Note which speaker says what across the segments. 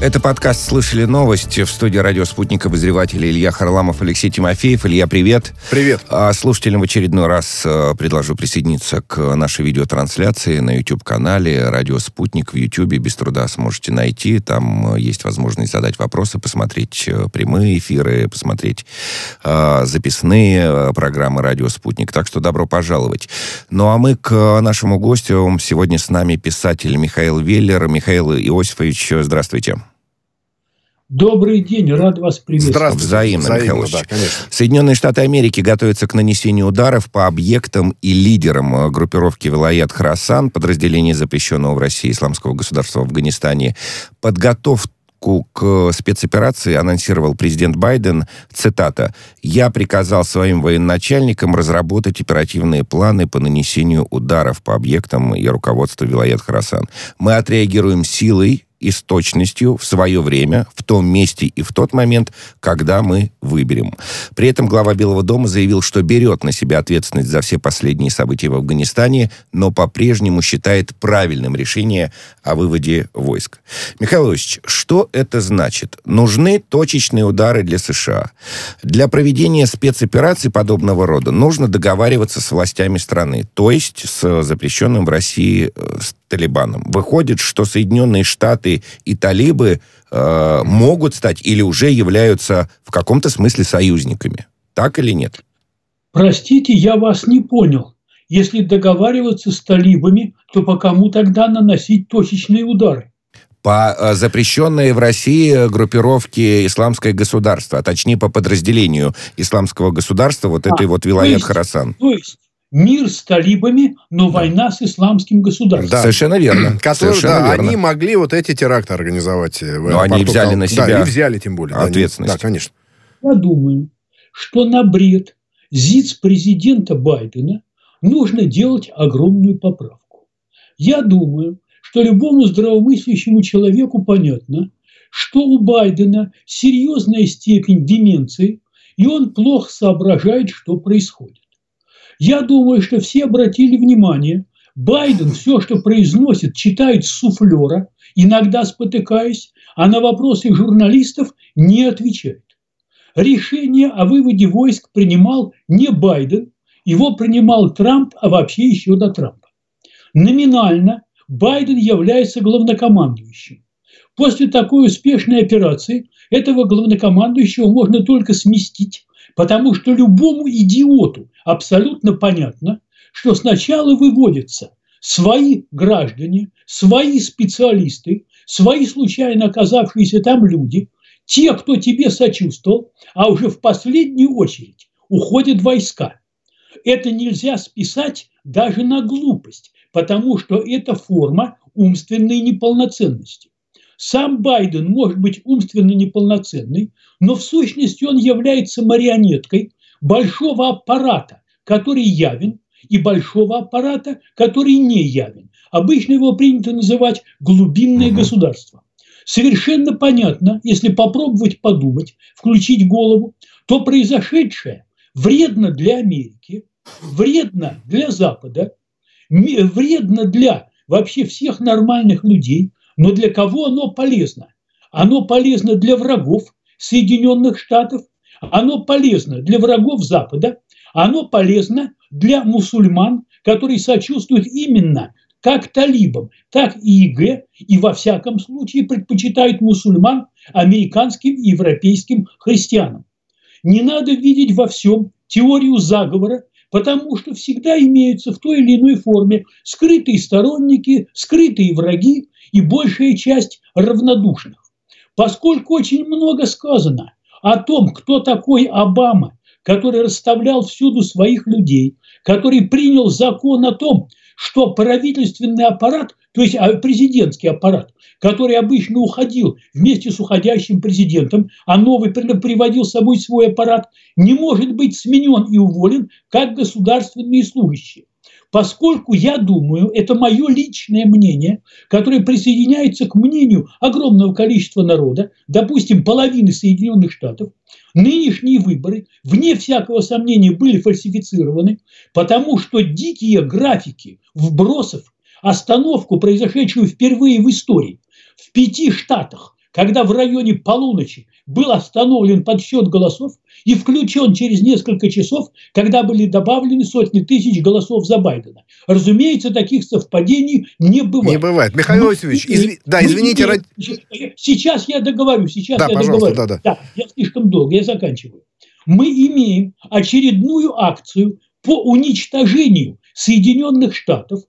Speaker 1: Это подкаст «Слышали новости» в студии радио «Спутник» обозреватель Илья Харламов, Алексей Тимофеев. Илья, привет.
Speaker 2: Привет.
Speaker 1: А слушателям в очередной раз э, предложу присоединиться к нашей видеотрансляции на YouTube-канале «Радио Спутник» в YouTube. Без труда сможете найти. Там э, есть возможность задать вопросы, посмотреть э, прямые эфиры, посмотреть записные программы «Радио Спутник». Так что добро пожаловать. Ну а мы к нашему гостю. Сегодня с нами писатель Михаил Веллер. Михаил Иосифович, здравствуйте.
Speaker 3: Добрый день, рад вас приветствовать.
Speaker 1: Здравствуйте. Взаимно, Взаимно да, конечно. Соединенные Штаты Америки готовятся к нанесению ударов по объектам и лидерам э, группировки Вилаят Храсан, подразделения запрещенного в России исламского государства в Афганистане. Подготовку к спецоперации анонсировал президент Байден, цитата, «Я приказал своим военачальникам разработать оперативные планы по нанесению ударов по объектам и руководству Вилаят Харасан. Мы отреагируем силой и с точностью в свое время, в том месте и в тот момент, когда мы выберем. При этом глава Белого дома заявил, что берет на себя ответственность за все последние события в Афганистане, но по-прежнему считает правильным решение о выводе войск. Михаил Ильич, что это значит? Нужны точечные удары для США. Для проведения спецопераций подобного рода нужно договариваться с властями страны, то есть с запрещенным в России э, Талибаном. Выходит, что Соединенные Штаты и талибы э, могут стать или уже являются в каком-то смысле союзниками. Так или нет?
Speaker 3: Простите, я вас не понял. Если договариваться с талибами, то по кому тогда наносить точечные удары?
Speaker 1: по э, запрещенной в России группировке «Исламское государство», а точнее по подразделению «Исламского государства», вот а, этой вот Вилаят Харасан.
Speaker 3: То есть мир с талибами, но война с исламским государством.
Speaker 1: Да. Совершенно верно.
Speaker 2: Которые, Совершенно да, верно. Они могли вот эти теракты организовать.
Speaker 1: Э, но они взяли на себя
Speaker 2: да, и взяли тем более.
Speaker 1: Ответственность.
Speaker 2: Да, конечно.
Speaker 3: Я думаю, что на бред ЗИЦ президента Байдена нужно делать огромную поправку. Я думаю, что любому здравомыслящему человеку понятно, что у Байдена серьезная степень деменции, и он плохо соображает, что происходит. Я думаю, что все обратили внимание, Байден все, что произносит, читает с суфлера, иногда спотыкаясь, а на вопросы журналистов не отвечает. Решение о выводе войск принимал не Байден, его принимал Трамп, а вообще еще до Трампа. Номинально Байден является главнокомандующим. После такой успешной операции этого главнокомандующего можно только сместить Потому что любому идиоту абсолютно понятно, что сначала выводятся свои граждане, свои специалисты, свои случайно оказавшиеся там люди, те, кто тебе сочувствовал, а уже в последнюю очередь уходят войска. Это нельзя списать даже на глупость, потому что это форма умственной неполноценности. Сам Байден может быть умственно неполноценный, но в сущности он является марионеткой большого аппарата, который явен, и большого аппарата, который не явен. Обычно его принято называть глубинное государство. Совершенно понятно, если попробовать подумать, включить голову, то произошедшее вредно для Америки, вредно для Запада, вредно для вообще всех нормальных людей, но для кого оно полезно? Оно полезно для врагов Соединенных Штатов, оно полезно для врагов Запада, оно полезно для мусульман, которые сочувствуют именно как талибам, так и ИГ, и во всяком случае предпочитают мусульман американским и европейским христианам. Не надо видеть во всем теорию заговора, потому что всегда имеются в той или иной форме скрытые сторонники, скрытые враги, и большая часть равнодушных. Поскольку очень много сказано о том, кто такой Обама, который расставлял всюду своих людей, который принял закон о том, что правительственный аппарат, то есть а, президентский аппарат, который обычно уходил вместе с уходящим президентом, а новый приводил с собой свой аппарат, не может быть сменен и уволен как государственные служащие. Поскольку я думаю, это мое личное мнение, которое присоединяется к мнению огромного количества народа, допустим, половины Соединенных Штатов, нынешние выборы, вне всякого сомнения, были фальсифицированы, потому что дикие графики вбросов, остановку, произошедшую впервые в истории, в пяти штатах, когда в районе полуночи был остановлен подсчет голосов и включен через несколько часов, когда были добавлены сотни тысяч голосов за Байдена. Разумеется, таких совпадений не бывает.
Speaker 2: Не бывает. Михаил Иосифович, изв... да, извините. Ради...
Speaker 3: Сейчас я договорю, сейчас да, я договорю. Да, да. да, я слишком долго, я заканчиваю. Мы имеем очередную акцию по уничтожению Соединенных Штатов,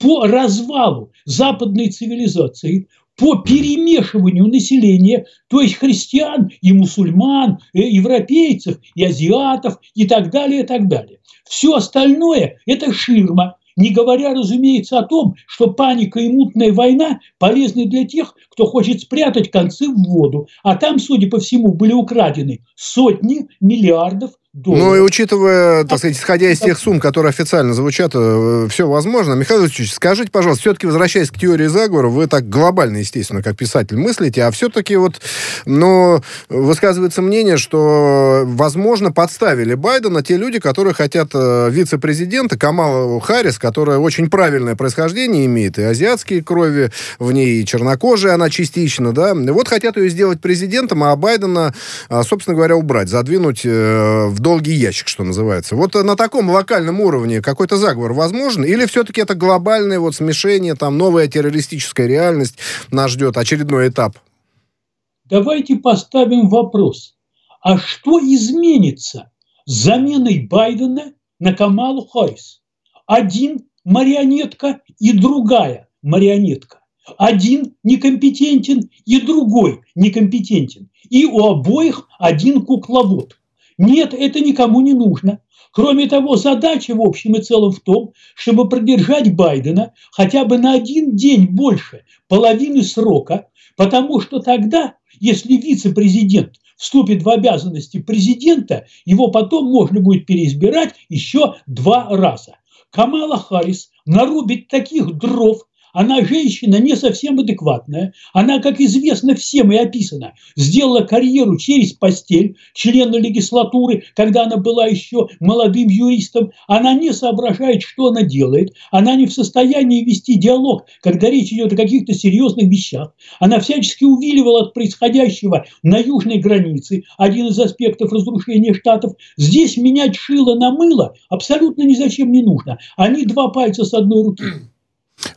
Speaker 3: по развалу западной цивилизации, по перемешиванию населения, то есть христиан и мусульман, и э, европейцев, и азиатов, и так далее, и так далее. Все остальное – это ширма, не говоря, разумеется, о том, что паника и мутная война полезны для тех, кто хочет спрятать концы в воду. А там, судя по всему, были украдены сотни миллиардов долларов.
Speaker 2: Ну и учитывая, так сказать, исходя из тех сумм, которые официально звучат, э, все возможно. Михаил Ильич, скажите, пожалуйста, все-таки возвращаясь к теории заговора, вы так глобально, естественно, как писатель мыслите, а все-таки вот, ну, высказывается мнение, что, возможно, подставили Байдена те люди, которые хотят э, вице-президента Камала Харрис, которая очень правильное происхождение имеет, и азиатские крови в ней, и чернокожая она частично, да, вот хотят ее сделать президентом, а Байдена, а, собственно говоря, убрать, задвинуть э, долгий ящик, что называется. Вот на таком локальном уровне какой-то заговор возможен? Или все-таки это глобальное вот смешение, там новая террористическая реальность нас ждет, очередной этап?
Speaker 3: Давайте поставим вопрос. А что изменится с заменой Байдена на Камалу Харрис? Один марионетка и другая марионетка. Один некомпетентен и другой некомпетентен. И у обоих один кукловод. Нет, это никому не нужно. Кроме того, задача в общем и целом в том, чтобы продержать Байдена хотя бы на один день больше половины срока, потому что тогда, если вице-президент вступит в обязанности президента, его потом можно будет переизбирать еще два раза. Камала Харрис нарубит таких дров она женщина не совсем адекватная. Она, как известно всем и описано, сделала карьеру через постель члена легислатуры, когда она была еще молодым юристом. Она не соображает, что она делает. Она не в состоянии вести диалог, когда речь идет о каких-то серьезных вещах. Она всячески увиливала от происходящего на южной границе, один из аспектов разрушения штатов. Здесь менять шило на мыло абсолютно ни зачем не нужно. Они два пальца с одной руки.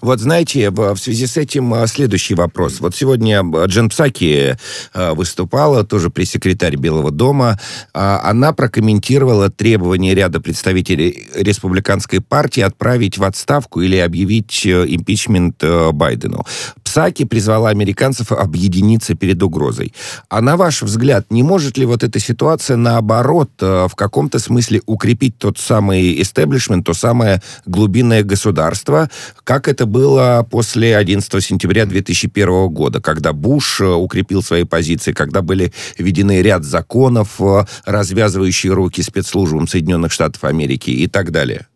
Speaker 1: Вот знаете, в связи с этим а, следующий вопрос. Вот сегодня а, Джен Псаки а, выступала, тоже пресс-секретарь Белого дома. Она прокомментировала требования ряда представителей республиканской партии отправить в отставку или объявить э, импичмент э, Байдену. Псаки призвала американцев объединиться перед угрозой. А на ваш взгляд, не может ли вот эта ситуация, наоборот, э, в каком-то смысле укрепить тот самый истеблишмент, то самое глубинное государство, как это было после 11 сентября 2001 года, когда Буш э, укрепил свои позиции, когда были введены ряд законов, э, развязывающие руки спецслужбам Соединенных Штатов Америки и так далее?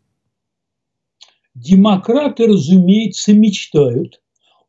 Speaker 3: Демократы, разумеется, мечтают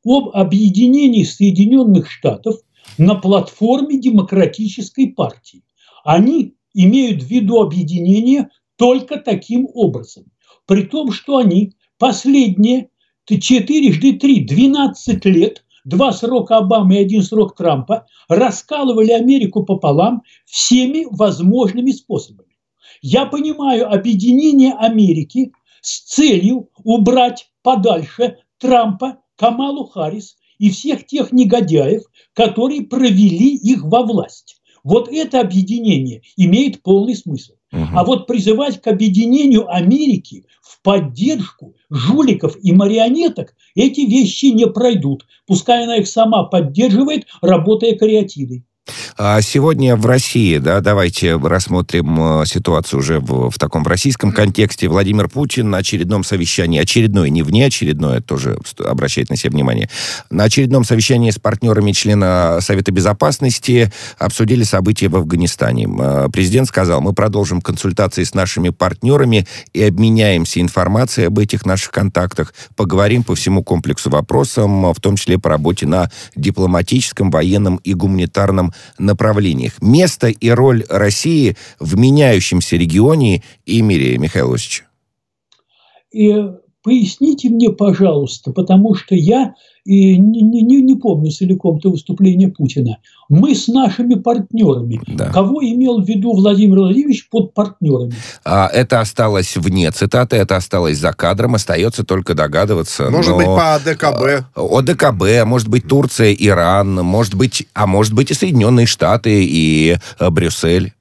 Speaker 3: об объединении Соединенных Штатов на платформе демократической партии. Они имеют в виду объединение только таким образом. При том, что они последние четырежды три, 12 лет, два срока Обамы и один срок Трампа, раскалывали Америку пополам всеми возможными способами. Я понимаю объединение Америки с целью убрать подальше Трампа, Камалу Харрис и всех тех негодяев, которые провели их во власть. Вот это объединение имеет полный смысл. Угу. А вот призывать к объединению Америки в поддержку жуликов и марионеток эти вещи не пройдут. Пускай она их сама поддерживает, работая кариатидой.
Speaker 1: А сегодня в России, да, давайте рассмотрим э, ситуацию уже в, в таком в российском контексте. Владимир Путин на очередном совещании, очередное, не внеочередное, тоже обращает на себя внимание, на очередном совещании с партнерами члена Совета Безопасности обсудили события в Афганистане. Э, президент сказал, мы продолжим консультации с нашими партнерами и обменяемся информацией об этих наших контактах, поговорим по всему комплексу вопросов, в том числе по работе на дипломатическом, военном и гуманитарном направлениях. Место и роль России в меняющемся регионе и мире, Михаил Осич.
Speaker 3: И поясните мне, пожалуйста, потому что я и не, не, не помню целиком то выступление Путина. Мы с нашими партнерами. Да. Кого имел в виду Владимир Владимирович под партнерами?
Speaker 1: А, это осталось вне цитаты, это осталось за кадром, остается только догадываться.
Speaker 2: Может но... быть, по АДКБ.
Speaker 1: О ДКБ, может быть, Турция, Иран, может быть, а может быть и Соединенные Штаты и э, Брюссель.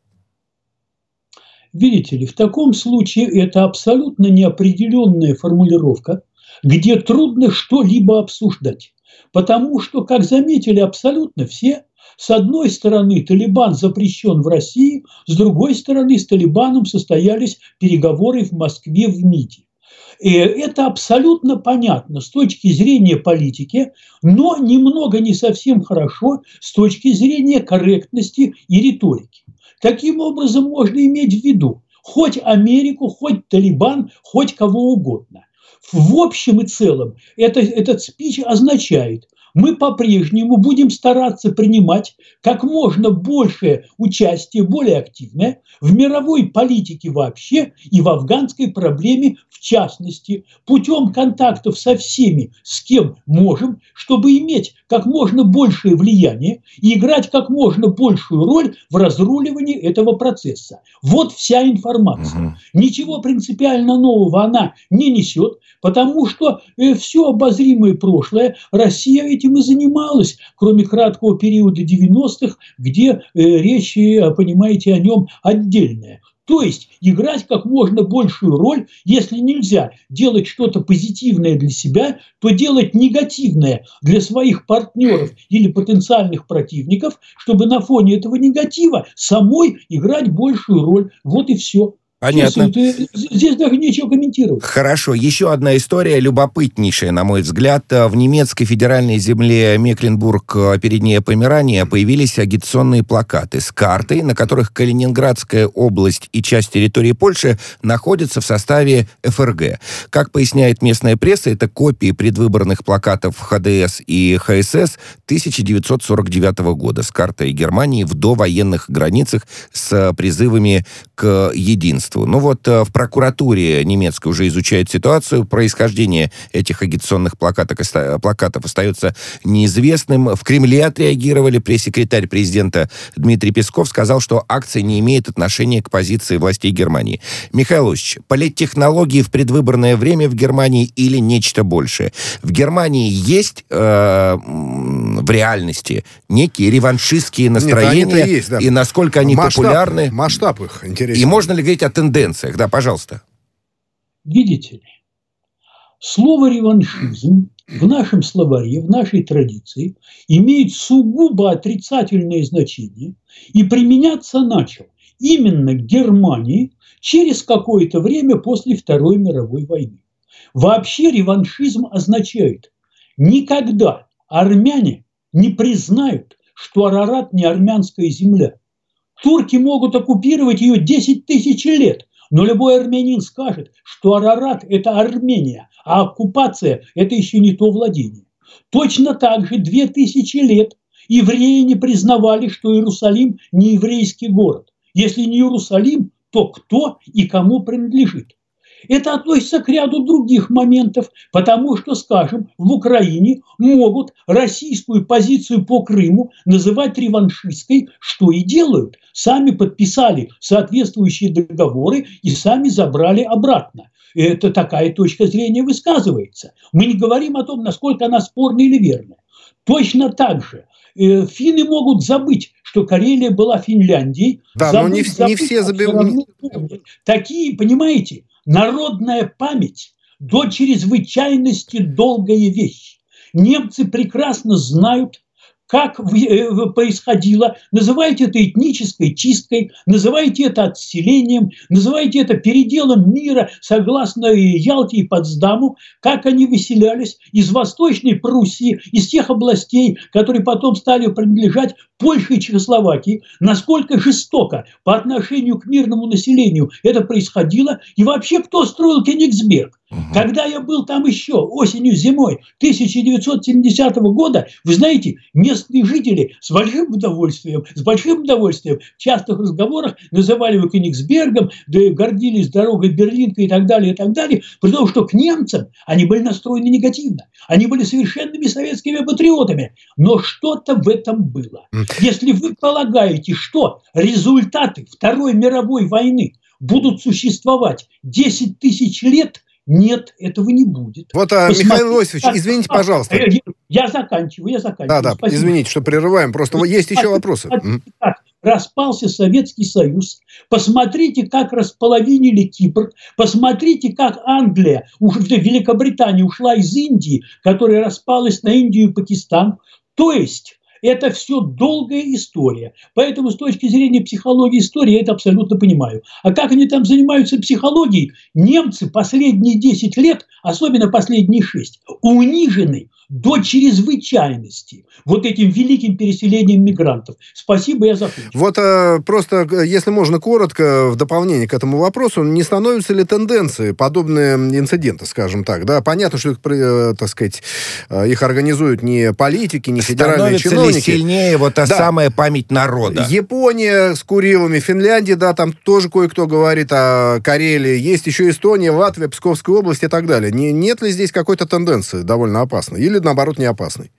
Speaker 3: Видите ли, в таком случае это абсолютно неопределенная формулировка, где трудно что-либо обсуждать. Потому что, как заметили абсолютно все, с одной стороны, Талибан запрещен в России, с другой стороны, с Талибаном состоялись переговоры в Москве в МИДе. И это абсолютно понятно с точки зрения политики, но немного не совсем хорошо с точки зрения корректности и риторики. Таким образом, можно иметь в виду хоть Америку, хоть Талибан, хоть кого угодно. В общем и целом это, этот спич означает, мы по-прежнему будем стараться принимать как можно большее участие, более активное в мировой политике вообще и в афганской проблеме в частности, путем контактов со всеми, с кем можем, чтобы иметь как можно большее влияние и играть как можно большую роль в разруливании этого процесса. Вот вся информация. Угу. Ничего принципиально нового она не несет, потому что э, все обозримое прошлое Россия этим и занималась, кроме краткого периода 90-х, где э, речь, э, понимаете, о нем отдельная. То есть играть как можно большую роль, если нельзя делать что-то позитивное для себя, то делать негативное для своих партнеров или потенциальных противников, чтобы на фоне этого негатива самой играть большую роль. Вот и все.
Speaker 1: Понятно.
Speaker 3: Честно, здесь даже нечего комментировать.
Speaker 1: Хорошо. Еще одна история, любопытнейшая, на мой взгляд. В немецкой федеральной земле Мекленбург, э, передняя Померания, появились агитационные плакаты с картой, на которых Калининградская область и часть территории Польши находятся в составе ФРГ. Как поясняет местная пресса, это копии предвыборных плакатов ХДС и ХСС 1949 года с картой Германии в довоенных границах с призывами к единству агентству. Ну вот э, в прокуратуре немецкой уже изучают ситуацию. Происхождение этих агитационных плакаток, плакатов остается неизвестным. В Кремле отреагировали. Пресс-секретарь президента Дмитрий Песков сказал, что акция не имеет отношения к позиции властей Германии. Михаил Ильич, политтехнологии в предвыборное время в Германии или нечто большее? В Германии есть э, в реальности некие реваншистские настроения, Нет, есть, да. и насколько они масштаб, популярны.
Speaker 2: Масштаб их интересен.
Speaker 1: И можно ли говорить о тенденциях? Да, пожалуйста.
Speaker 3: Видите ли, слово «реваншизм» в нашем словаре, в нашей традиции имеет сугубо отрицательное значение и применяться начал именно к Германии через какое-то время после Второй мировой войны. Вообще реваншизм означает никогда армяне не признают, что Арарат не армянская земля. Турки могут оккупировать ее 10 тысяч лет, но любой армянин скажет, что Арарат – это Армения, а оккупация – это еще не то владение. Точно так же 2000 лет евреи не признавали, что Иерусалим не еврейский город. Если не Иерусалим, то кто и кому принадлежит? Это относится к ряду других моментов, потому что, скажем, в Украине могут российскую позицию по Крыму называть реваншистской, что и делают. Сами подписали соответствующие договоры и сами забрали обратно. Это такая точка зрения высказывается. Мы не говорим о том, насколько она спорная или верная. Точно так же э, финны могут забыть, что Карелия была Финляндией.
Speaker 2: Да, забыть, но не, забыть, не все забывают.
Speaker 3: Такие, понимаете, Народная память до чрезвычайности долгая вещь. Немцы прекрасно знают, как э, происходило. Называйте это этнической чисткой, называйте это отселением, называйте это переделом мира согласно Ялте и Потсдаму, как они выселялись из Восточной Пруссии, из тех областей, которые потом стали принадлежать Польше и Чехословакии, насколько жестоко по отношению к мирному населению это происходило, и вообще кто строил Кенигсберг? Угу. Когда я был там еще осенью, зимой 1970 года, вы знаете, местные жители с большим удовольствием, с большим удовольствием в частых разговорах называли его Кенигсбергом, да и гордились дорогой Берлинка и так далее, и так далее, потому что к немцам они были настроены негативно. Они были совершенными советскими патриотами. Но что-то в этом было. Если вы полагаете, что результаты Второй мировой войны будут существовать 10 тысяч лет – нет, этого не будет.
Speaker 2: Вот, а, Михаил Иосифович, извините, пожалуйста.
Speaker 3: Я, я заканчиваю, я заканчиваю.
Speaker 2: Да, да, Спасибо. извините, что прерываем. Просто Спасибо. есть еще вопросы.
Speaker 3: Как распался Советский Союз. Посмотрите, как располовинили Кипр. Посмотрите, как Англия, Великобритания ушла из Индии, которая распалась на Индию и Пакистан. То есть это все долгая история. Поэтому с точки зрения психологии истории я это абсолютно понимаю. А как они там занимаются психологией? Немцы последние 10 лет, особенно последние 6, унижены до чрезвычайности вот этим великим переселением мигрантов. Спасибо, я закончил.
Speaker 2: Вот э, просто, э, если можно коротко, в дополнение к этому вопросу, не становятся ли тенденции, подобные инциденты, скажем так, да, понятно, что их, э, так сказать, их организуют не политики, не федеральные
Speaker 1: Становится
Speaker 2: чиновники.
Speaker 1: ли сильнее вот та да. самая память народа?
Speaker 2: Япония с Курилами, Финляндия, да, там тоже кое-кто говорит о Карелии, есть еще Эстония, Латвия, Псковская область и так далее. Не, нет ли здесь какой-то тенденции довольно опасной? Или или, наоборот, не опасный?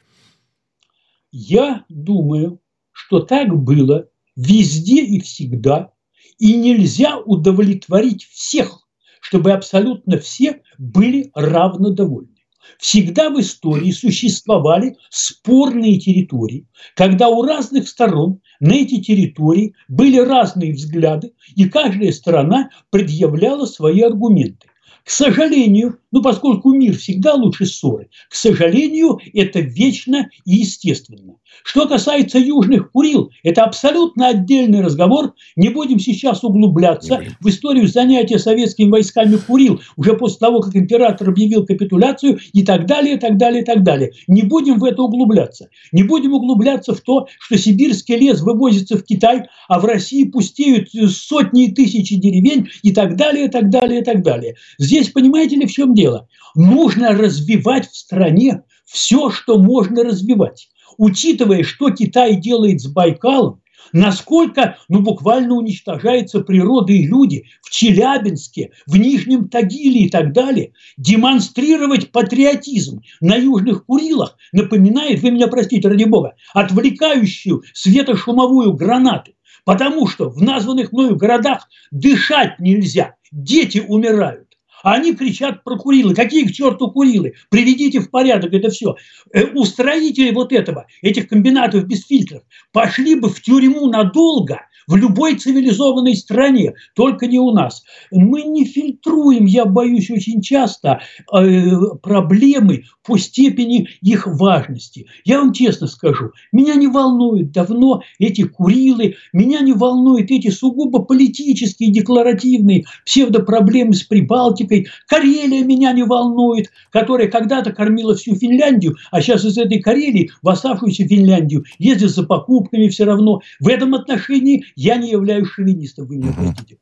Speaker 3: Я думаю, что так было везде и всегда, и нельзя удовлетворить всех, чтобы абсолютно все были равно довольны. Всегда в истории существовали спорные территории, когда у разных сторон на эти территории были разные взгляды, и каждая сторона предъявляла свои аргументы. К сожалению, ну поскольку мир всегда лучше ссоры, к сожалению, это вечно и естественно. Что касается южных Курил, это абсолютно отдельный разговор. Не будем сейчас углубляться в историю занятия советскими войсками Курил уже после того, как император объявил капитуляцию и так далее, и так далее, и так далее. Не будем в это углубляться. Не будем углубляться в то, что сибирский лес вывозится в Китай, а в России пустеют сотни и тысячи деревень и так далее, и так далее, и так далее. Здесь, понимаете ли, в чем дело? Нужно развивать в стране все, что можно развивать учитывая, что Китай делает с Байкалом, насколько ну, буквально уничтожается природа и люди в Челябинске, в Нижнем Тагиле и так далее, демонстрировать патриотизм на Южных Курилах напоминает, вы меня простите, ради бога, отвлекающую светошумовую гранату. Потому что в названных мною городах дышать нельзя, дети умирают. А они кричат про Курилы. Какие к черту Курилы? Приведите в порядок это все. Э, устроители вот этого, этих комбинатов без фильтров, пошли бы в тюрьму надолго, в любой цивилизованной стране, только не у нас. Мы не фильтруем, я боюсь, очень часто э, проблемы по степени их важности. Я вам честно скажу, меня не волнуют давно эти Курилы, меня не волнуют эти сугубо политические, декларативные псевдопроблемы с Прибалтикой. Карелия меня не волнует, которая когда-то кормила всю Финляндию, а сейчас из этой Карелии в оставшуюся Финляндию ездит за покупками все равно. В этом отношении я не являюсь шовинистом, вы меня простите.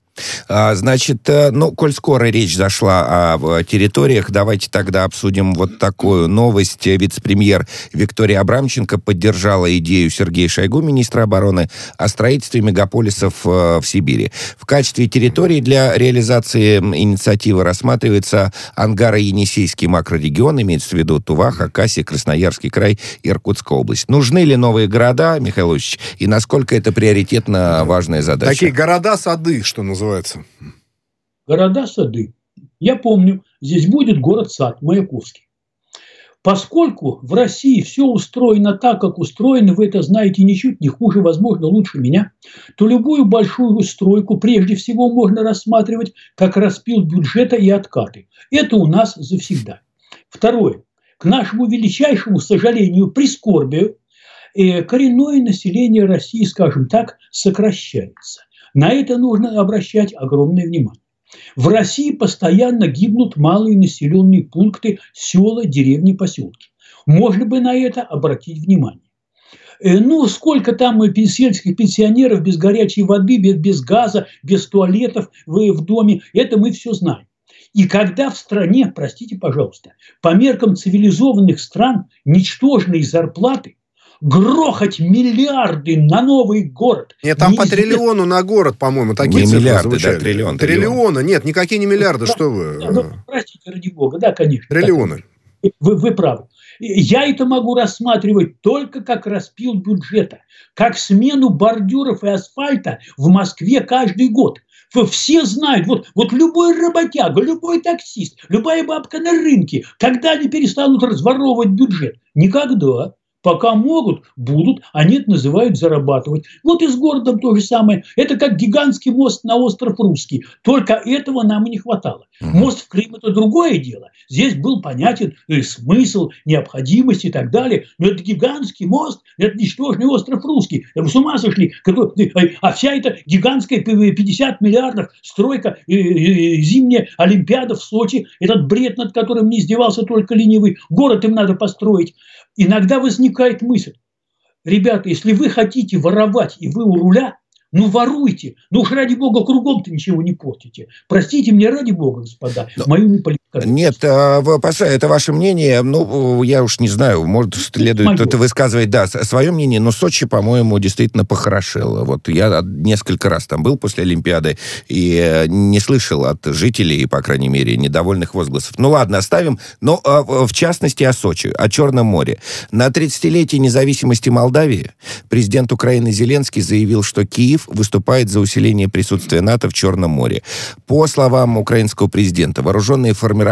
Speaker 1: А, значит, э, ну, коль скоро речь зашла о территориях, давайте тогда обсудим вот такую новость. Вице-премьер Виктория Абрамченко поддержала идею Сергея Шойгу, министра обороны, о строительстве мегаполисов э, в Сибири. В качестве территории для реализации инициативы рассматривается Ангаро-Енисейский макрорегион, имеется в виду Тува, Хакасия, Красноярский край, Иркутская область. Нужны ли новые города, Михаил Ильич, и насколько это приоритетно важная задача?
Speaker 2: Такие города-сады, что называется называется?
Speaker 3: Города-сады. Я помню, здесь будет город-сад Маяковский. Поскольку в России все устроено так, как устроено, вы это знаете ничуть не хуже, возможно, лучше меня, то любую большую стройку прежде всего можно рассматривать как распил бюджета и откаты. Это у нас завсегда. Второе. К нашему величайшему сожалению, прискорбию, э, коренное население России, скажем так, сокращается. На это нужно обращать огромное внимание. В России постоянно гибнут малые населенные пункты, села, деревни, поселки. Можно бы на это обратить внимание. Э, ну, сколько там сельских пенсионеров без горячей воды, без, без газа, без туалетов в, в доме, это мы все знаем. И когда в стране, простите, пожалуйста, по меркам цивилизованных стран ничтожные зарплаты, грохать миллиарды на новый город.
Speaker 2: Нет, там по триллиону на город, по-моему, такие
Speaker 1: не цифры миллиарды, звучали. да, триллион.
Speaker 2: Триллиона, нет, никакие не миллиарды, да, что вы.
Speaker 3: Ну, простите, ради бога, да, конечно.
Speaker 2: Триллионы.
Speaker 3: Вы, вы правы. Я это могу рассматривать только как распил бюджета, как смену бордюров и асфальта в Москве каждый год. Все знают, вот, вот любой работяга, любой таксист, любая бабка на рынке, когда они перестанут разворовывать бюджет? Никогда. Пока могут, будут, а нет, называют зарабатывать. Вот и с городом то же самое. Это как гигантский мост на остров Русский. Только этого нам и не хватало. Мост в Крым – это другое дело. Здесь был понятен и смысл, необходимость и так далее. Но это гигантский мост, это ничтожный остров Русский. Вы с ума сошли? А вся эта гигантская 50 миллиардов стройка, зимняя Олимпиада в Сочи, этот бред, над которым не издевался только ленивый, город им надо построить иногда возникает мысль, ребята, если вы хотите воровать, и вы у руля, ну, воруйте. Ну уж ради бога, кругом-то ничего не портите. Простите мне ради бога, господа, Но... мою неполиткорректность.
Speaker 1: Нет, а, это ваше мнение. Ну, я уж не знаю, может, следует это высказывать, да, свое мнение. Но Сочи, по-моему, действительно похорошело. Вот я несколько раз там был после Олимпиады и э, не слышал от жителей, по крайней мере, недовольных возгласов. Ну, ладно, оставим. Но, а, в частности, о Сочи, о Черном море. На 30-летие независимости Молдавии президент Украины Зеленский заявил, что Киев выступает за усиление присутствия НАТО в Черном море. По словам украинского президента, вооруженные формирования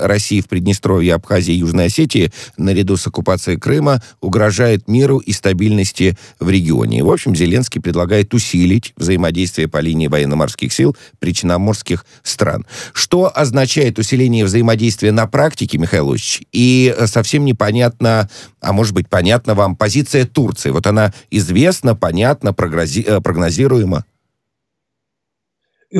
Speaker 1: России в Приднестровье, Абхазии и Южной Осетии наряду с оккупацией Крыма угрожают миру и стабильности в регионе. В общем, Зеленский предлагает усилить взаимодействие по линии военно-морских сил причерноморских стран. Что означает усиление взаимодействия на практике, Михаил Ильич? И совсем непонятно, а может быть понятна вам позиция Турции. Вот она известна, понятна, э, прогнозируемо?
Speaker 3: Э,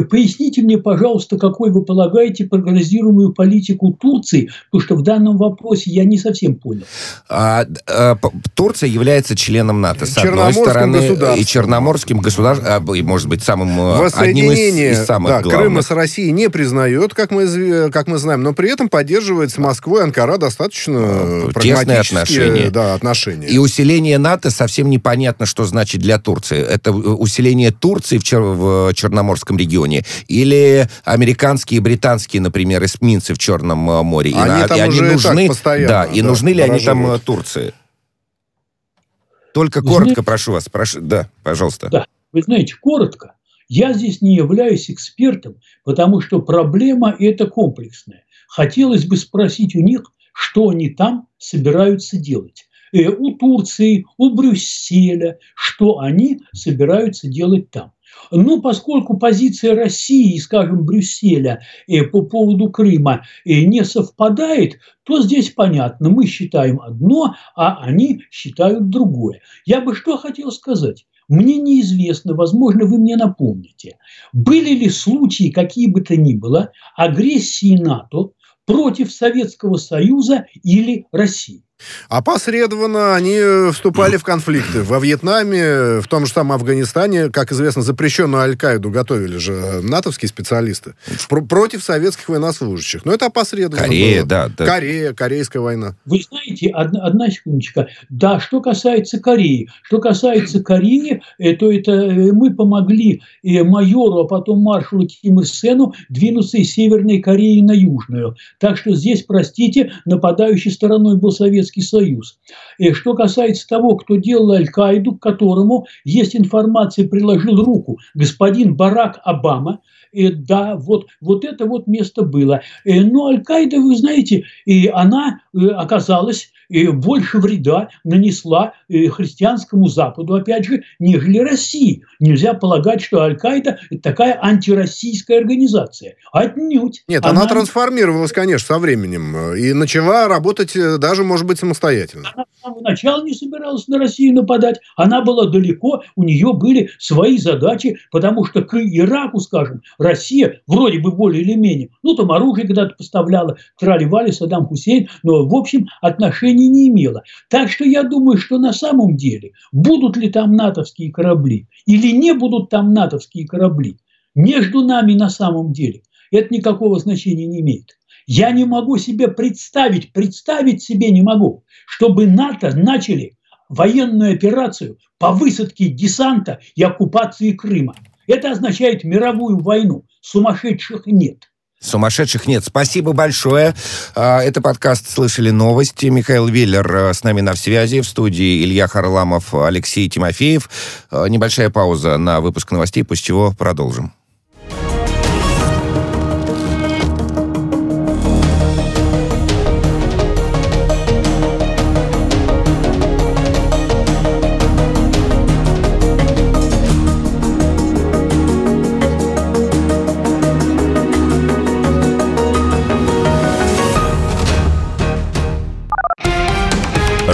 Speaker 3: поясните мне, пожалуйста, какой вы полагаете прогнозируемую политику Турции, потому что в данном вопросе я не совсем понял.
Speaker 1: А, а, Турция является членом НАТО, с одной стороны, и черноморским государством, а, и, может быть, самым
Speaker 2: э, одним из, из самых да, главных. Крыма с Россией не признает, как мы, как мы знаем, но при этом поддерживает с Москвой Анкара достаточно а,
Speaker 1: прагматические отношения.
Speaker 2: Да, отношения.
Speaker 1: И усиление НАТО совсем непонятно, что значит для Турции. Это усиление Турции в, Чер в Черноморском регионе регионе, или американские и британские, например, эсминцы в Черном э, море.
Speaker 2: Они, и, там и они нужны,
Speaker 1: да, да, и нужны ли они там э, Турции? Только Вы коротко, знаете, прошу вас, прошу, да, пожалуйста.
Speaker 3: Да, вы знаете, коротко. Я здесь не являюсь экспертом, потому что проблема эта комплексная. Хотелось бы спросить у них, что они там собираются делать. Э, у Турции, у Брюсселя, что они собираются делать там. Но поскольку позиция России, скажем, Брюсселя э, по поводу Крыма э, не совпадает, то здесь понятно, мы считаем одно, а они считают другое. Я бы что хотел сказать? Мне неизвестно, возможно, вы мне напомните, были ли случаи, какие бы то ни было, агрессии НАТО против Советского Союза или России?
Speaker 2: Опосредованно они вступали в конфликты. Во Вьетнаме, в том же самом Афганистане, как известно, запрещенную Аль-Каиду готовили же натовские специалисты пр- против советских военнослужащих. Но это опосредованно
Speaker 1: Корея, было. да, да.
Speaker 2: Корея, Корейская война.
Speaker 3: Вы знаете, одна, одна секундочка. Да, что касается Кореи. Что касается Кореи, э, то это э, мы помогли э, майору, а потом маршалу Ким Ир Сену двинуться из Северной Кореи на Южную. Так что здесь, простите, нападающей стороной был Советский Советский Союз. И что касается того, кто делал Аль-Каиду, к которому есть информация, приложил руку господин Барак Обама, и да, вот, вот это вот место было. Но Аль-Каида, вы знаете, и она э, оказалась больше вреда нанесла э, христианскому Западу, опять же, нежели России. Нельзя полагать, что Аль-Каида – это такая антироссийская организация. Отнюдь.
Speaker 2: Нет, она, она трансформировалась, конечно, со временем. Э, и начала работать э, даже, может быть, самостоятельно.
Speaker 3: Она с самого начала не собиралась на Россию нападать. Она была далеко, у нее были свои задачи, потому что к Ираку, скажем, Россия вроде бы более или менее, ну, там оружие когда-то поставляла, трали-вали Саддам Хусейн, но, в общем, отношения значения не имело. Так что я думаю, что на самом деле будут ли там натовские корабли или не будут там натовские корабли, между нами на самом деле это никакого значения не имеет. Я не могу себе представить, представить себе не могу, чтобы НАТО начали военную операцию по высадке десанта и оккупации Крыма. Это означает мировую войну. Сумасшедших нет.
Speaker 1: Сумасшедших нет. Спасибо большое. А, это подкаст «Слышали новости». Михаил Веллер э, с нами на связи. В студии Илья Харламов, Алексей Тимофеев. А, небольшая пауза на выпуск новостей, после чего продолжим.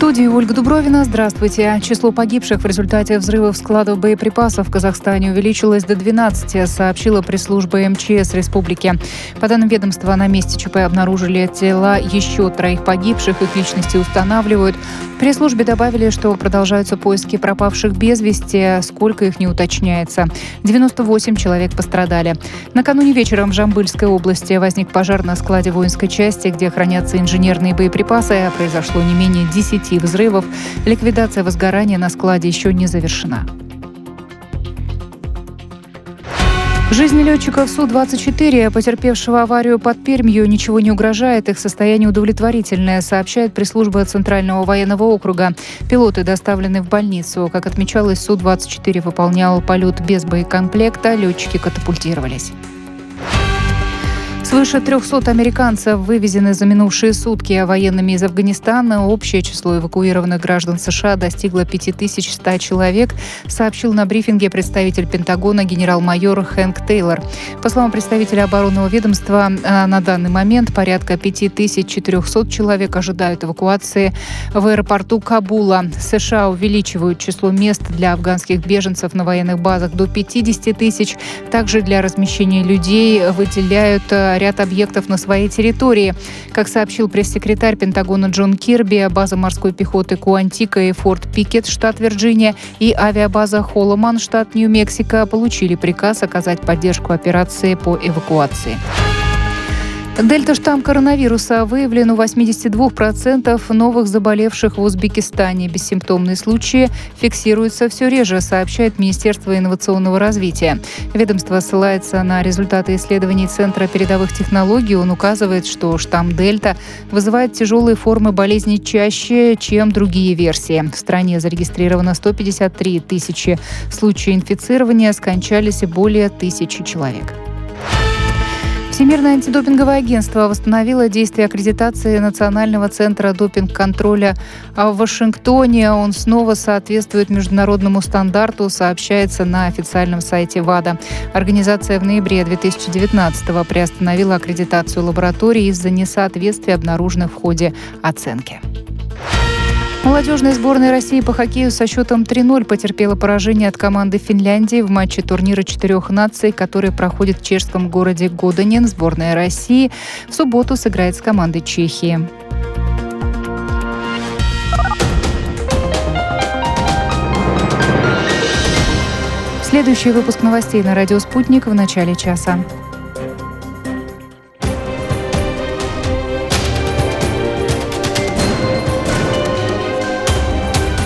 Speaker 4: студии Ольга Дубровина. Здравствуйте. Число погибших в результате взрывов складов боеприпасов в Казахстане увеличилось до 12, сообщила пресс-служба МЧС республики. По данным ведомства, на месте ЧП обнаружили тела еще троих погибших. Их личности устанавливают. Пресс-службе добавили, что продолжаются поиски пропавших без вести. Сколько их не уточняется. 98 человек пострадали. Накануне вечером в Жамбыльской области возник пожар на складе воинской части, где хранятся инженерные боеприпасы. Произошло не менее 10 10 взрывов. Ликвидация возгорания на складе еще не завершена. Жизни летчиков Су-24, потерпевшего аварию под Пермью, ничего не угрожает. Их состояние удовлетворительное, сообщает пресс-служба Центрального военного округа. Пилоты доставлены в больницу. Как отмечалось, Су-24 выполнял полет без боекомплекта. Летчики катапультировались. Свыше 300 американцев вывезены за минувшие сутки а военными из Афганистана. Общее число эвакуированных граждан США достигло 5100 человек, сообщил на брифинге представитель Пентагона генерал-майор Хэнк Тейлор. По словам представителя оборонного ведомства, а, на данный момент порядка 5400 человек ожидают эвакуации в аэропорту Кабула. США увеличивают число мест для афганских беженцев на военных базах до 50 тысяч. Также для размещения людей выделяют а, ряд объектов на своей территории. Как сообщил пресс-секретарь Пентагона Джон Кирби, база морской пехоты Куантика и Форт Пикет, штат Вирджиния, и авиабаза Холломан, штат Нью-Мексико, получили приказ оказать поддержку операции по эвакуации. Дельта-штамм коронавируса выявлен у 82% новых заболевших в Узбекистане. Бессимптомные случаи фиксируются все реже, сообщает Министерство инновационного развития. Ведомство ссылается на результаты исследований Центра передовых технологий. Он указывает, что штамм Дельта вызывает тяжелые формы болезни чаще, чем другие версии. В стране зарегистрировано 153 тысячи случаев инфицирования, скончались более тысячи человек. Всемирное антидопинговое агентство восстановило действие аккредитации Национального центра допинг-контроля в Вашингтоне. Он снова соответствует международному стандарту, сообщается на официальном сайте ВАДА. Организация в ноябре 2019-го приостановила аккредитацию лаборатории из-за несоответствия, обнаруженных в ходе оценки. Молодежная сборная России по хоккею со счетом 3-0 потерпела поражение от команды Финляндии в матче турнира четырех наций, который проходит в чешском городе Годенен. Сборная России в субботу сыграет с командой Чехии. Следующий выпуск новостей на радио «Спутник» в начале часа.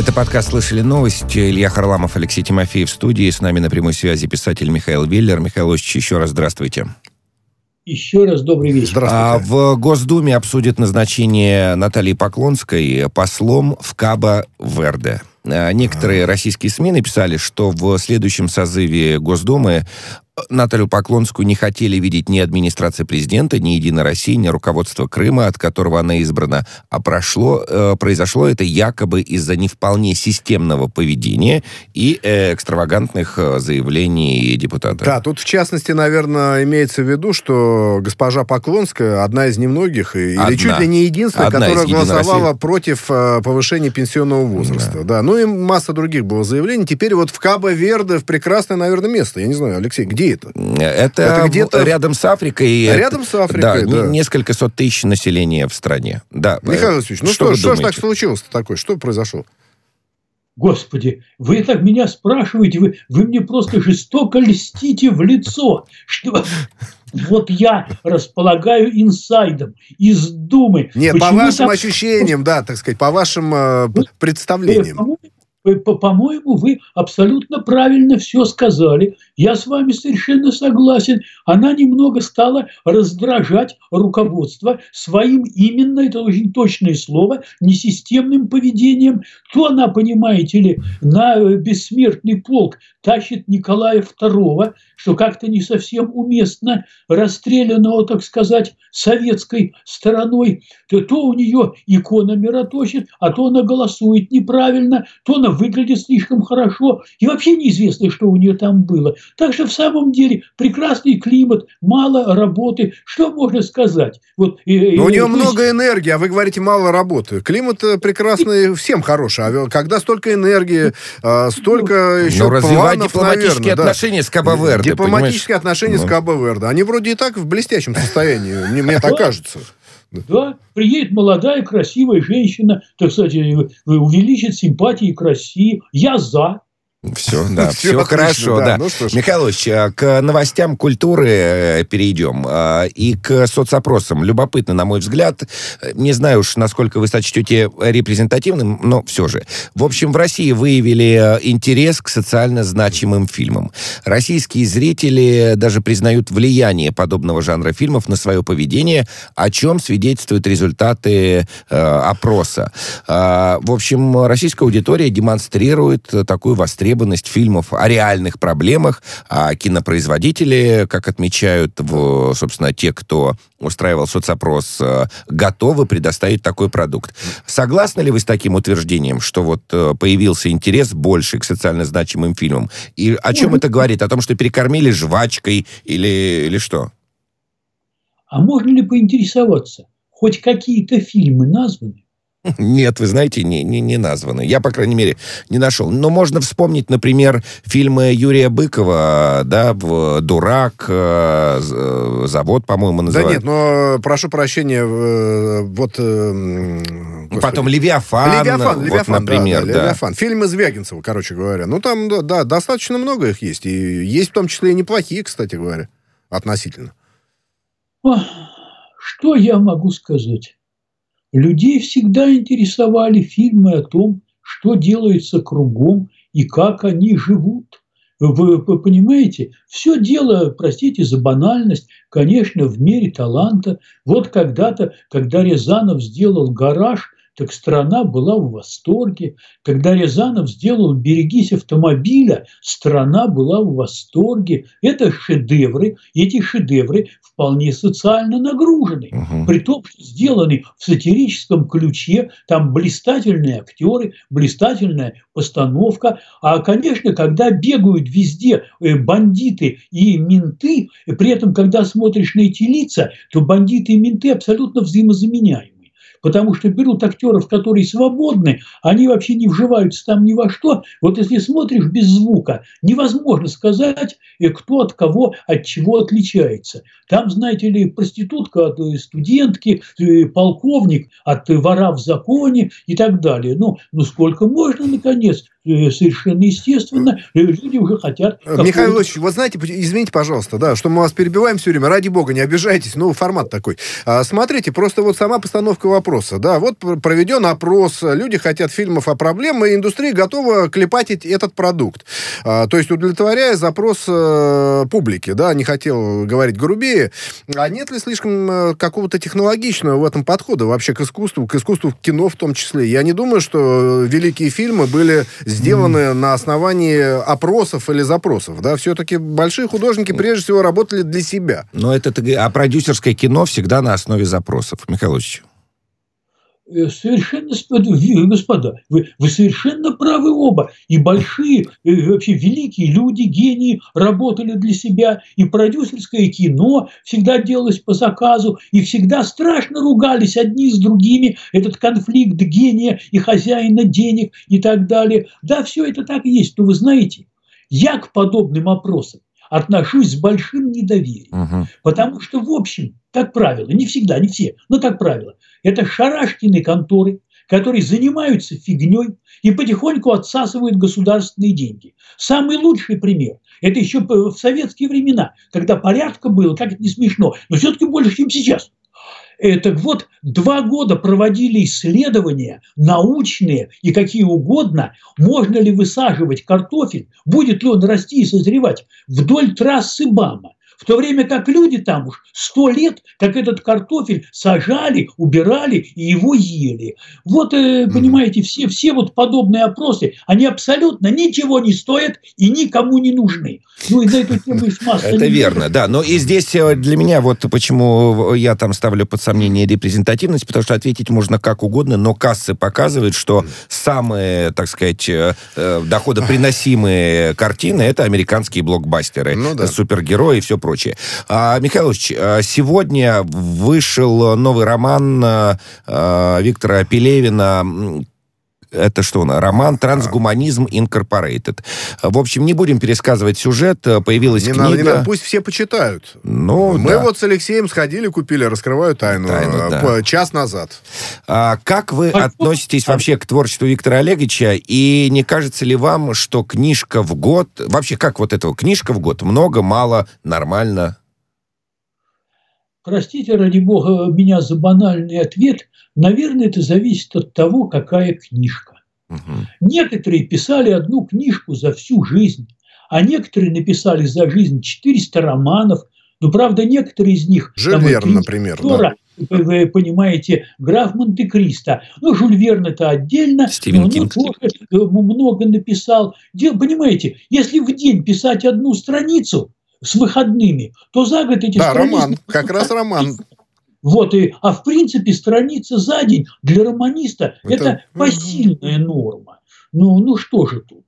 Speaker 1: Это подкаст «Слышали новости». Илья Харламов, Алексей Тимофеев в студии. С нами на прямой связи писатель Михаил Виллер. Михаил Осич, еще раз здравствуйте.
Speaker 3: Еще раз добрый вечер.
Speaker 1: Здравствуйте. А в Госдуме обсудят назначение Натальи Поклонской послом в Кабо-Верде. А некоторые российские СМИ написали, что в следующем созыве Госдумы Наталью Поклонскую не хотели видеть ни администрация президента, ни Единая Россия, ни руководство Крыма, от которого она избрана. А прошло, э, произошло это якобы из-за не вполне системного поведения и э, экстравагантных э, заявлений депутата.
Speaker 2: Да, тут в частности, наверное, имеется в виду, что госпожа Поклонская одна из немногих, или одна. чуть ли не единственная, одна которая голосовала против э, повышения пенсионного возраста. Да. да. Ну и масса других было заявлений. Теперь вот в Кабо-Верде, в прекрасное, наверное, место. Я не знаю, Алексей, где это?
Speaker 1: Это, это где-то рядом с Африкой.
Speaker 2: Рядом с Африкой,
Speaker 1: да. да. Несколько сот тысяч населения в стране. Да.
Speaker 2: Михаил Васильевич, ну что, что, что ж так случилось такое? Что произошло?
Speaker 3: Господи, вы так меня спрашиваете, вы, вы мне просто жестоко льстите в лицо, что вот я располагаю инсайдом из Думы.
Speaker 2: Нет, по вашим там... ощущениям, да, так сказать, по вашим э, представлениям. По-моему,
Speaker 3: вы абсолютно правильно все сказали. Я с вами совершенно согласен. Она немного стала раздражать руководство своим именно, это очень точное слово, несистемным поведением. То она, понимаете ли, на бессмертный полк тащит Николая II, что как-то не совсем уместно, расстрелянного, так сказать, советской стороной, то, то у нее икона мироточит, а то она голосует неправильно, то она выглядит слишком хорошо, и вообще неизвестно, что у нее там было. Так что в самом деле прекрасный климат, мало работы, что можно сказать?
Speaker 2: Вот, Но у нее много энергии, а вы говорите мало работы. Климат э, прекрасный, всем хороший, а когда столько энергии, а, столько еще
Speaker 1: ну, развивать дипломатические наверное, отношения с Кабо-Верде,
Speaker 2: Дипломатические отношения с Кабо-Верде. Они вроде и так в блестящем состоянии, мне, мне так кажется.
Speaker 3: Да, приедет молодая, красивая женщина, так сказать, увеличит симпатии к России. Я за.
Speaker 1: Все, да, все, все хорошо, да. да. Ну, Михаил Ильич, а, к новостям культуры э, перейдем а, и к соцопросам. Любопытно, на мой взгляд, не знаю уж, насколько вы сочтете репрезентативным, но все же. В общем, в России выявили э, интерес к социально значимым фильмам. Российские зрители даже признают влияние подобного жанра фильмов на свое поведение, о чем свидетельствуют результаты э, опроса. Э, в общем, российская аудитория демонстрирует такую востребованность востребованность фильмов о реальных проблемах, а кинопроизводители, как отмечают, в, собственно, те, кто устраивал соцопрос, э, готовы предоставить такой продукт. Согласны ли вы с таким утверждением, что вот э, появился интерес больше к социально значимым фильмам? И о чем это говорит? О том, что перекормили жвачкой или, или что?
Speaker 3: А можно ли поинтересоваться, хоть какие-то фильмы названы,
Speaker 1: нет, вы знаете, не, не, не названы. Я, по крайней мере, не нашел. Но можно вспомнить, например, фильмы Юрия Быкова, да, «Дурак», э, э, «Завод», по-моему, называют.
Speaker 2: Да нет, но, прошу прощения, э, вот...
Speaker 1: Господи. Потом «Левиафан»,
Speaker 2: «Левиафан», вот, например. Да, да, «Левиафан». Фильмы Звягинцева, короче говоря. Ну, там, да, достаточно много их есть. И есть в том числе и неплохие, кстати говоря, относительно.
Speaker 3: Что я могу сказать? Людей всегда интересовали фильмы о том, что делается кругом и как они живут. Вы понимаете, все дело, простите за банальность, конечно, в мере таланта. Вот когда-то, когда Рязанов сделал гараж, так страна была в восторге. Когда Рязанов сделал «Берегись автомобиля», страна была в восторге. Это шедевры. Эти шедевры вполне социально нагружены. Угу. Притом, сделаны в сатирическом ключе, там блистательные актеры, блистательная постановка. А, конечно, когда бегают везде э, бандиты и менты, при этом, когда смотришь на эти лица, то бандиты и менты абсолютно взаимозаменяемы потому что берут актеров, которые свободны, они вообще не вживаются там ни во что. Вот если смотришь без звука, невозможно сказать, э, кто от кого, от чего отличается. Там, знаете ли, проститутка от э, студентки, э, полковник от вора в законе и так далее. Ну, ну сколько можно, наконец, совершенно естественно, люди уже хотят...
Speaker 2: Михаил Ильич, вот знаете, извините, пожалуйста, да, что мы вас перебиваем все время, ради бога, не обижайтесь, ну, формат такой. А, смотрите, просто вот сама постановка вопроса, да, вот проведен опрос, люди хотят фильмов о проблемах, и индустрия готова клепать этот продукт. А, то есть удовлетворяя запрос э, публики, да, не хотел говорить грубее, а нет ли слишком э, какого-то технологичного в этом подхода вообще к искусству, к искусству кино в том числе? Я не думаю, что великие фильмы были сделаны mm. на основании опросов или запросов, да, все-таки большие художники прежде всего работали для себя.
Speaker 1: Но это, а продюсерское кино всегда на основе запросов, Михаил Ильич.
Speaker 3: Э, совершенно, господа, вы, вы совершенно правы оба. И большие, и э, вообще великие люди, гении работали для себя. И продюсерское кино всегда делалось по заказу. И всегда страшно ругались одни с другими. Этот конфликт гения и хозяина денег и так далее. Да, все это так и есть. Но вы знаете, я к подобным опросам отношусь с большим недоверием. Угу. Потому что, в общем, как правило, не всегда, не все, но как правило, это шарашкины конторы, которые занимаются фигней и потихоньку отсасывают государственные деньги. Самый лучший пример – это еще в советские времена, когда порядка было, как это не смешно, но все-таки больше, чем сейчас. Так вот, два года проводили исследования научные и какие угодно, можно ли высаживать картофель, будет ли он расти и созревать вдоль трассы БАМа. В то время как люди там уж сто лет, как этот картофель сажали, убирали и его ели. Вот, э, понимаете, все, все вот подобные опросы, они абсолютно ничего не стоят и никому не нужны. Ну и на эту тему есть масса...
Speaker 1: Это верно, да. Но и здесь э, для меня вот почему я там ставлю под сомнение репрезентативность, потому что ответить можно как угодно, но кассы показывают, что самые, так сказать, э, доходоприносимые картины это американские блокбастеры, ну, да. супергерои и все прочее прочее. А, Михайлович, а, сегодня вышел новый роман а, Виктора Пелевина это что, роман «Трансгуманизм Инкорпорейтед». В общем, не будем пересказывать сюжет. Появилась не книга. Надо, не надо,
Speaker 2: пусть все почитают. Ну, Мы да. вот с Алексеем сходили, купили «Раскрываю тайну», тайну да. час назад.
Speaker 1: А, как вы а, относитесь вообще к творчеству Виктора Олеговича? И не кажется ли вам, что книжка в год... Вообще, как вот этого? Книжка в год? Много, мало, нормально?
Speaker 3: Простите, ради бога, меня за банальный ответ. Наверное, это зависит от того, какая книжка. Угу. Некоторые писали одну книжку за всю жизнь, а некоторые написали за жизнь 400 романов. Но, правда, некоторые из них...
Speaker 2: Жюль Верн, например.
Speaker 3: Да. Вы понимаете, граф Монте-Кристо. Ну, Жюль Верн это отдельно. Стивен но Кинг. тоже много написал. Понимаете, если в день писать одну страницу, с выходными, то за год эти
Speaker 2: да, роман, как раз роман.
Speaker 3: Вот, и, а в принципе страница за день для романиста это, это посильная норма. Ну, ну что же тут?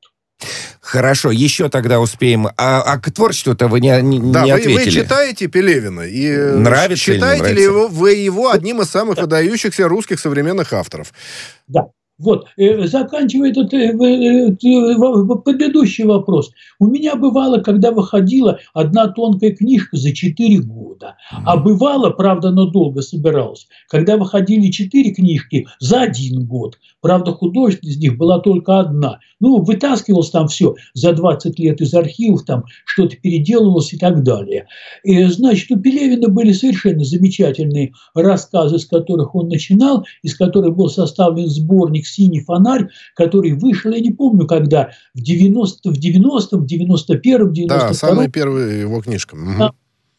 Speaker 1: Хорошо, еще тогда успеем. А, а к творчеству-то вы не, не, да, не вы, ответили.
Speaker 2: Вы читаете Пелевина и
Speaker 1: нравится
Speaker 2: считаете ли его, вы его одним из самых выдающихся русских современных авторов?
Speaker 3: Да. Вот, э, заканчивая этот э, э, предыдущий вопрос. У меня бывало, когда выходила одна тонкая книжка за 4 года. А бывало, правда, но долго собиралась, когда выходили 4 книжки за один год. Правда, художественная из них была только одна. Ну, вытаскивалось там все за 20 лет из архивов, там что-то переделывалось и так далее. И, значит, у Пелевина были совершенно замечательные рассказы, с которых он начинал, из которых был составлен сборник «Синий фонарь», который вышел, я не помню, когда, в 90-м, в 90-м, в 91-м, 92-м.
Speaker 2: Да, самая первая его книжка. Угу.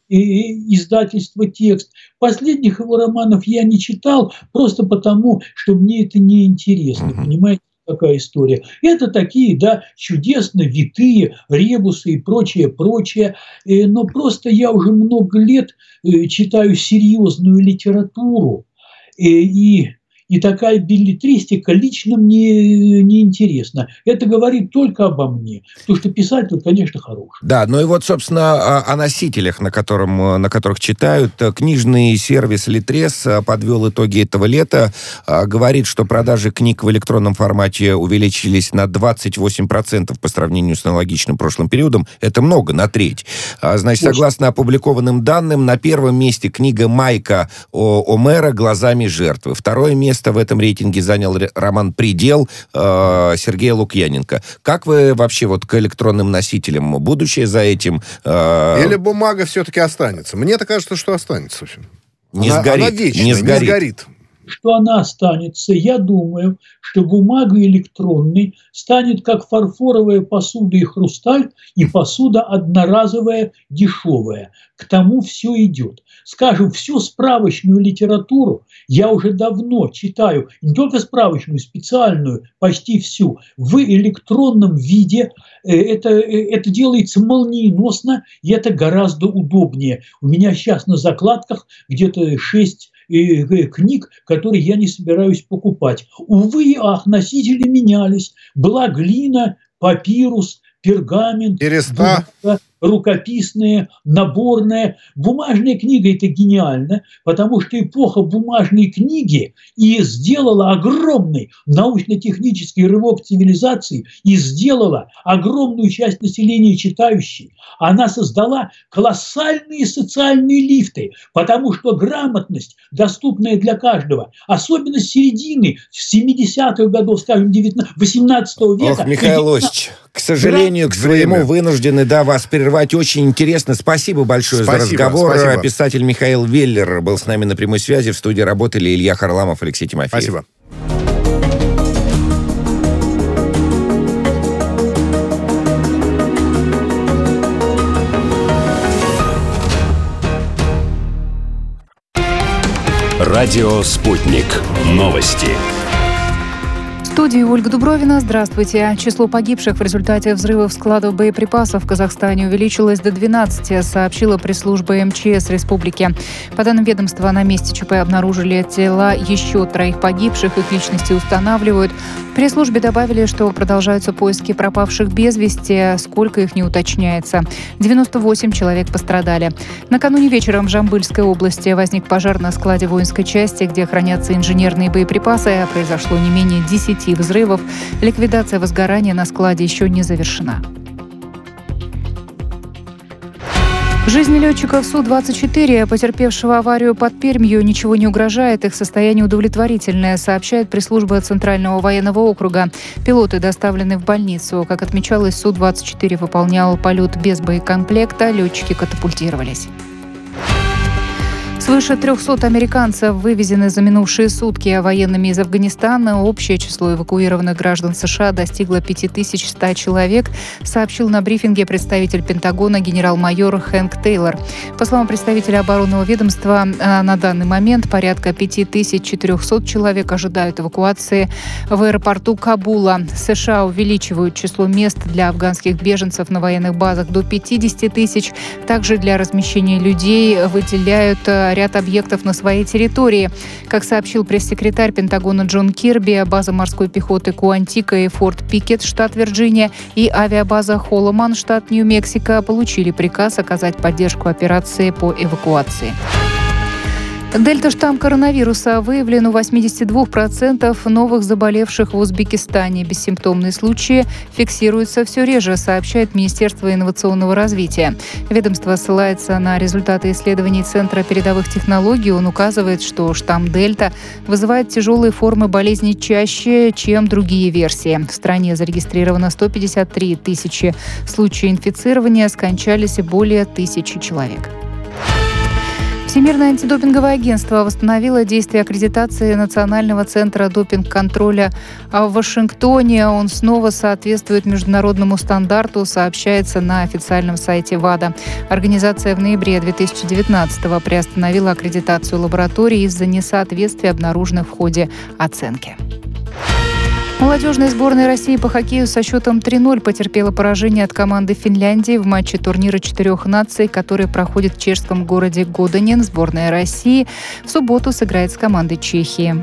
Speaker 3: И, издательство «Текст». Последних его романов я не читал, просто потому, что мне это не интересно, угу. понимаете? какая история. Это такие, да, чудесно витые ребусы и прочее, прочее. Э, но просто я уже много лет э, читаю серьезную литературу. Э, и и такая билетристика лично мне не интересна. Это говорит только обо мне. Потому что писатель, конечно, хороший.
Speaker 1: Да, ну и вот, собственно, о носителях, на, котором, на которых читают. Книжный сервис «Литрес» подвел итоги этого лета. Говорит, что продажи книг в электронном формате увеличились на 28% по сравнению с аналогичным прошлым периодом. Это много, на треть. А, значит, Очень. согласно опубликованным данным, на первом месте книга Майка Омера «Глазами жертвы». Второе место место в этом рейтинге занял роман «Предел» э, Сергея Лукьяненко. Как вы вообще вот к электронным носителям? Будущее за этим?
Speaker 2: Э... Или бумага все-таки останется? Мне-то кажется, что останется.
Speaker 1: Не она, сгорит. Она вечная,
Speaker 2: не сгорит. Не сгорит.
Speaker 3: что она останется. Я думаю, что бумага электронной станет как фарфоровая посуда и хрусталь, и посуда одноразовая, дешевая. К тому все идет. Скажем, всю справочную литературу я уже давно читаю, не только справочную, специальную, почти всю, в электронном виде. Э, это, э, это делается молниеносно, и это гораздо удобнее. У меня сейчас на закладках где-то 6 э, книг, которые я не собираюсь покупать. Увы, ах, носители менялись. Была глина, папирус, пергамент,
Speaker 2: Переста.
Speaker 3: бумага, рукописные, наборные. Бумажная книга – это гениально, потому что эпоха бумажной книги и сделала огромный научно-технический рывок цивилизации и сделала огромную часть населения читающей. Она создала колоссальные социальные лифты, потому что грамотность, доступная для каждого, особенно с середины, с 70-х годов, скажем, 19, 18 века.
Speaker 1: Ох, Михаил Осич, к сожалению, к своему вынуждены, да, вас прервать прервать. Очень интересно. Спасибо большое спасибо, за разговор. Спасибо. Писатель Михаил Веллер был с нами на прямой связи. В студии работали Илья Харламов, Алексей Тимофеев.
Speaker 2: Спасибо.
Speaker 5: Радио «Спутник». Новости
Speaker 4: студии Ольга Дубровина. Здравствуйте. Число погибших в результате взрывов складов боеприпасов в Казахстане увеличилось до 12, сообщила пресс-служба МЧС республики. По данным ведомства, на месте ЧП обнаружили тела еще троих погибших. Их личности устанавливают. Пресс-службе добавили, что продолжаются поиски пропавших без вести. Сколько их не уточняется. 98 человек пострадали. Накануне вечером в Жамбыльской области возник пожар на складе воинской части, где хранятся инженерные боеприпасы. Произошло не менее 10 10 взрывов. Ликвидация возгорания на складе еще не завершена. Жизни летчиков Су-24, потерпевшего аварию под Пермью, ничего не угрожает. Их состояние удовлетворительное, сообщает пресс-служба Центрального военного округа. Пилоты доставлены в больницу. Как отмечалось, Су-24 выполнял полет без боекомплекта, летчики катапультировались. Свыше 300 американцев вывезены за минувшие сутки военными из Афганистана. Общее число эвакуированных граждан США достигло 5100 человек, сообщил на брифинге представитель Пентагона генерал-майор Хэнк Тейлор. По словам представителя оборонного ведомства, а, на данный момент порядка 5400 человек ожидают эвакуации в аэропорту Кабула. США увеличивают число мест для афганских беженцев на военных базах до 50 тысяч. Также для размещения людей выделяют а, ряд объектов на своей территории. Как сообщил пресс-секретарь Пентагона Джон Кирби, база морской пехоты Куантика и Форт Пикет, штат Вирджиния, и авиабаза Холломан, штат Нью-Мексико, получили приказ оказать поддержку операции по эвакуации. Дельта-штамм коронавируса выявлен у 82% новых заболевших в Узбекистане. Бессимптомные случаи фиксируются все реже, сообщает Министерство инновационного развития. Ведомство ссылается на результаты исследований Центра передовых технологий. Он указывает, что штамм Дельта вызывает тяжелые формы болезни чаще, чем другие версии. В стране зарегистрировано 153 тысячи случаев инфицирования, скончались более тысячи человек. Всемирное антидопинговое агентство восстановило действие аккредитации Национального центра допинг-контроля в Вашингтоне. Он снова соответствует международному стандарту, сообщается на официальном сайте ВАДА. Организация в ноябре 2019-го приостановила аккредитацию лаборатории из-за несоответствия, обнаруженных в ходе оценки. Молодежная сборная России по хоккею со счетом 3-0 потерпела поражение от команды Финляндии в матче турнира четырех наций, который проходит в чешском городе Годенен. Сборная России в субботу сыграет с командой Чехии.